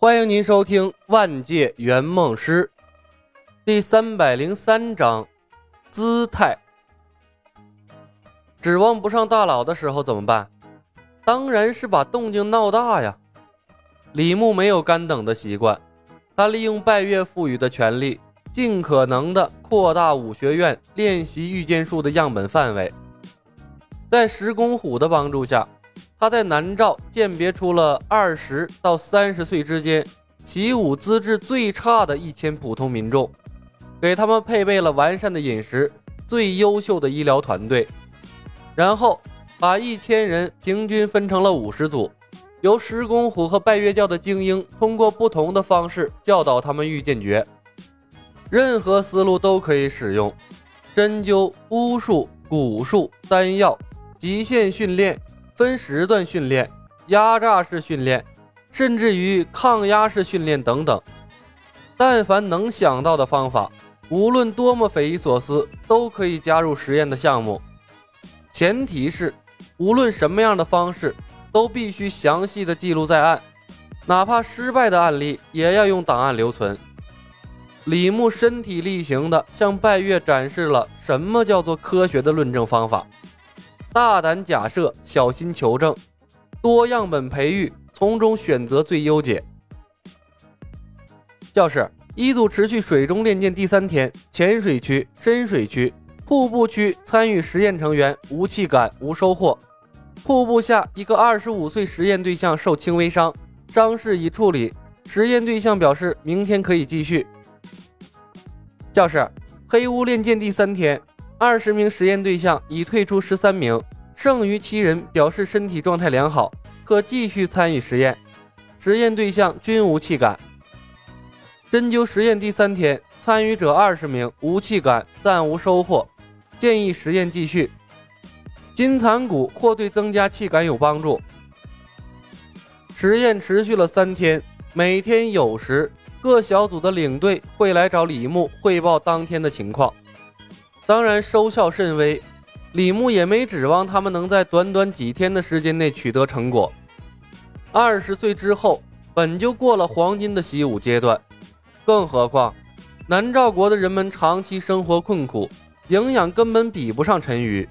欢迎您收听《万界圆梦师》第三百零三章：姿态。指望不上大佬的时候怎么办？当然是把动静闹大呀！李牧没有干等的习惯，他利用拜月赋予的权力，尽可能的扩大武学院练习御剑术的样本范围。在石公虎的帮助下。他在南诏鉴别出了二十到三十岁之间习武资质最差的一千普通民众，给他们配备了完善的饮食、最优秀的医疗团队，然后把一千人平均分成了五十组，由石公虎和拜月教的精英通过不同的方式教导他们御剑诀，任何思路都可以使用，针灸、巫术、蛊术、丹药、极限训练。分时段训练、压榨式训练，甚至于抗压式训练等等，但凡能想到的方法，无论多么匪夷所思，都可以加入实验的项目。前提是，无论什么样的方式，都必须详细的记录在案，哪怕失败的案例，也要用档案留存。李牧身体力行的向拜月展示了什么叫做科学的论证方法。大胆假设，小心求证，多样本培育，从中选择最优解。教室一组持续水中练剑第三天，浅水区、深水区、瀑布区参与实验成员无气感无收获。瀑布下一个二十五岁实验对象受轻微伤，伤势已处理。实验对象表示明天可以继续。教室黑屋练剑第三天。二十名实验对象已退出十三名，剩余七人表示身体状态良好，可继续参与实验。实验对象均无气感。针灸实验第三天，参与者二十名，无气感，暂无收获，建议实验继续。金蚕骨或对增加气感有帮助。实验持续了三天，每天有时各小组的领队会来找李牧汇报当天的情况。当然收效甚微，李牧也没指望他们能在短短几天的时间内取得成果。二十岁之后本就过了黄金的习武阶段，更何况南诏国的人们长期生活困苦，营养根本比不上陈鱼。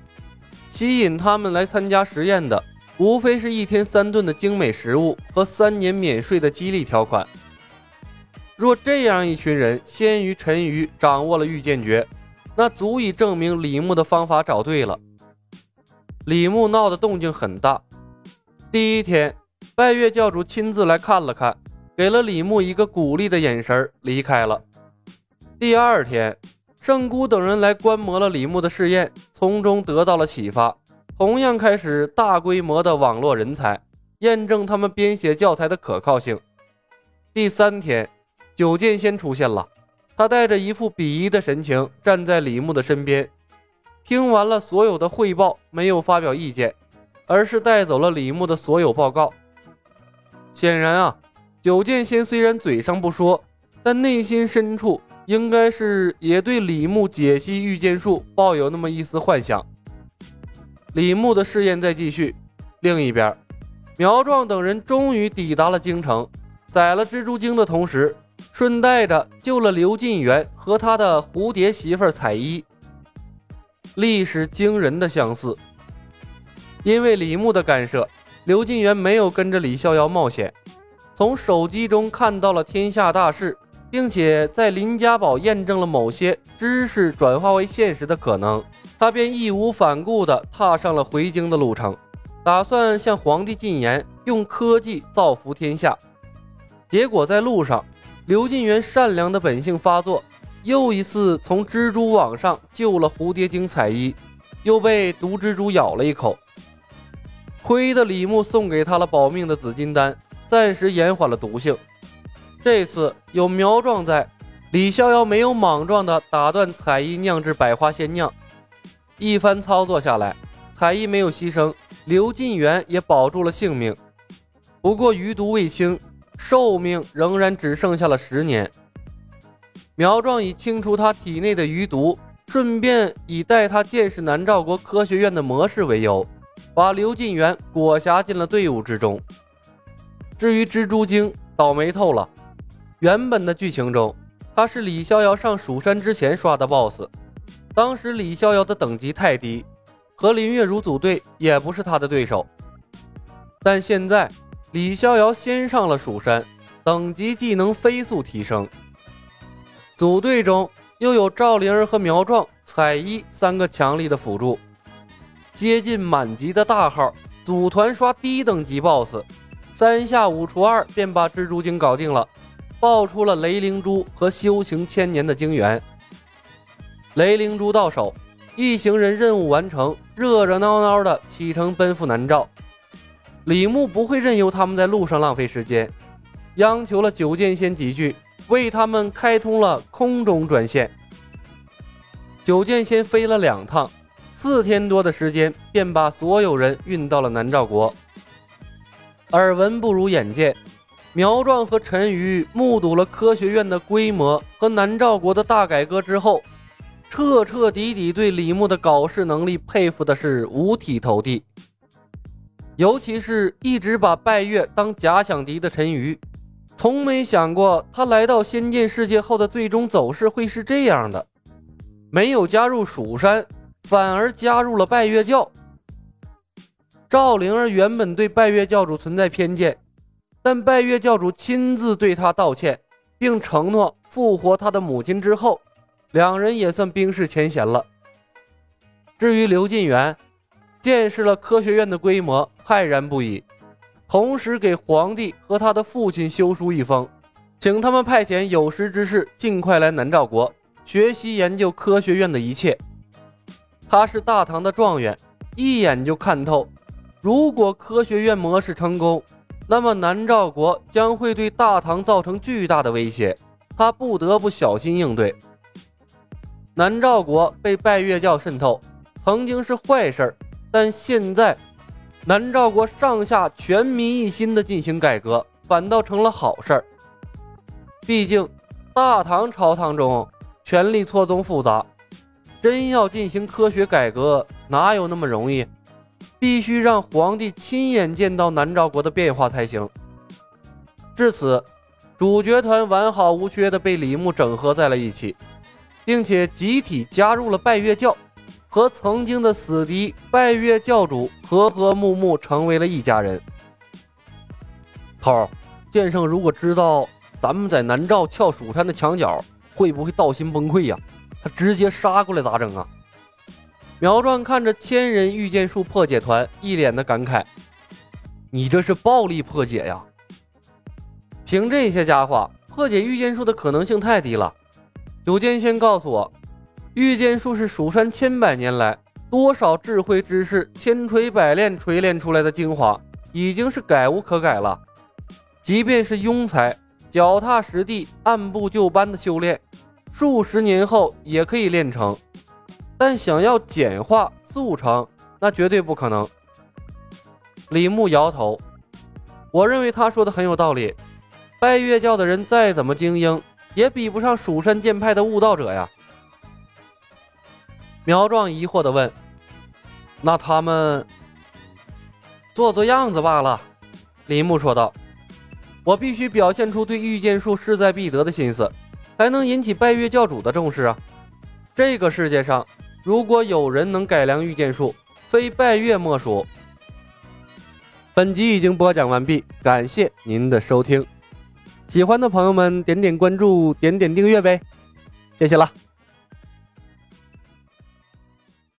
吸引他们来参加实验的，无非是一天三顿的精美食物和三年免税的激励条款。若这样一群人先于陈鱼掌握了御剑诀，那足以证明李牧的方法找对了。李牧闹的动静很大。第一天，拜月教主亲自来看了看，给了李牧一个鼓励的眼神，离开了。第二天，圣姑等人来观摩了李牧的试验，从中得到了启发，同样开始大规模的网络人才，验证他们编写教材的可靠性。第三天，九剑仙出现了。他带着一副鄙夷的神情站在李牧的身边，听完了所有的汇报，没有发表意见，而是带走了李牧的所有报告。显然啊，九剑仙虽然嘴上不说，但内心深处应该是也对李牧解析御剑术抱有那么一丝幻想。李牧的试验在继续，另一边，苗壮等人终于抵达了京城，宰了蜘蛛精的同时。顺带着救了刘进元和他的蝴蝶媳妇儿彩衣，历史惊人的相似。因为李牧的干涉，刘进元没有跟着李逍遥冒险，从手机中看到了天下大势，并且在林家堡验证了某些知识转化为现实的可能，他便义无反顾地踏上了回京的路程，打算向皇帝进言，用科技造福天下。结果在路上。刘进元善良的本性发作，又一次从蜘蛛网上救了蝴蝶精彩衣，又被毒蜘蛛咬了一口。亏得李牧送给他了保命的紫金丹，暂时延缓了毒性。这次有苗壮在，李逍遥没有莽撞的打断彩衣酿制百花仙酿。一番操作下来，彩衣没有牺牲，刘进元也保住了性命。不过余毒未清。寿命仍然只剩下了十年。苗壮以清除他体内的余毒，顺便以带他见识南诏国科学院的模式为由，把刘进元裹挟进了队伍之中。至于蜘蛛精，倒霉透了。原本的剧情中，他是李逍遥上蜀山之前刷的 BOSS，当时李逍遥的等级太低，和林月如组队也不是他的对手。但现在李逍遥先上了蜀山，等级技能飞速提升，组队中又有赵灵儿和苗壮、彩衣三个强力的辅助，接近满级的大号，组团刷低等级 BOSS，三下五除二便把蜘蛛精搞定了。爆出了雷灵珠和修行千年的晶元。雷灵珠到手，一行人任务完成，热热闹闹的启程奔赴南诏。李牧不会任由他们在路上浪费时间，央求了九剑仙几句，为他们开通了空中专线。九剑仙飞了两趟，四天多的时间便把所有人运到了南诏国。耳闻不如眼见。苗壮和陈鱼目睹了科学院的规模和南诏国的大改革之后，彻彻底底对李牧的搞事能力佩服的是五体投地。尤其是一直把拜月当假想敌的陈鱼，从没想过他来到仙剑世界后的最终走势会是这样的：没有加入蜀山，反而加入了拜月教。赵灵儿原本对拜月教主存在偏见。但拜月教主亲自对他道歉，并承诺复活他的母亲之后，两人也算冰释前嫌了。至于刘进元，见识了科学院的规模，骇然不已，同时给皇帝和他的父亲修书一封，请他们派遣有识之士尽快来南诏国学习研究科学院的一切。他是大唐的状元，一眼就看透，如果科学院模式成功。那么南诏国将会对大唐造成巨大的威胁，他不得不小心应对。南诏国被拜月教渗透，曾经是坏事儿，但现在南诏国上下全民一心的进行改革，反倒成了好事儿。毕竟大唐朝堂中权力错综复杂，真要进行科学改革，哪有那么容易？必须让皇帝亲眼见到南诏国的变化才行。至此，主角团完好无缺的被李牧整合在了一起，并且集体加入了拜月教，和曾经的死敌拜月教主和和睦睦成为了一家人。头儿，剑圣如果知道咱们在南诏撬蜀山的墙角，会不会道心崩溃呀？他直接杀过来咋整啊？苗壮看着千人御剑术破解团，一脸的感慨：“你这是暴力破解呀！凭这些家伙，破解御剑术的可能性太低了。”九剑仙告诉我，御剑术是蜀山千百年来多少智慧之士千锤百炼锤炼出来的精华，已经是改无可改了。即便是庸才，脚踏实地、按部就班的修炼，数十年后也可以练成。但想要简化速成，那绝对不可能。李牧摇头，我认为他说的很有道理。拜月教的人再怎么精英，也比不上蜀山剑派的悟道者呀。苗壮疑惑地问：“那他们做做样子罢了。”林牧说道：“我必须表现出对御剑术势在必得的心思，才能引起拜月教主的重视啊。这个世界上……”如果有人能改良御剑术，非拜月莫属。本集已经播讲完毕，感谢您的收听。喜欢的朋友们点点关注，点点订阅呗，谢谢了。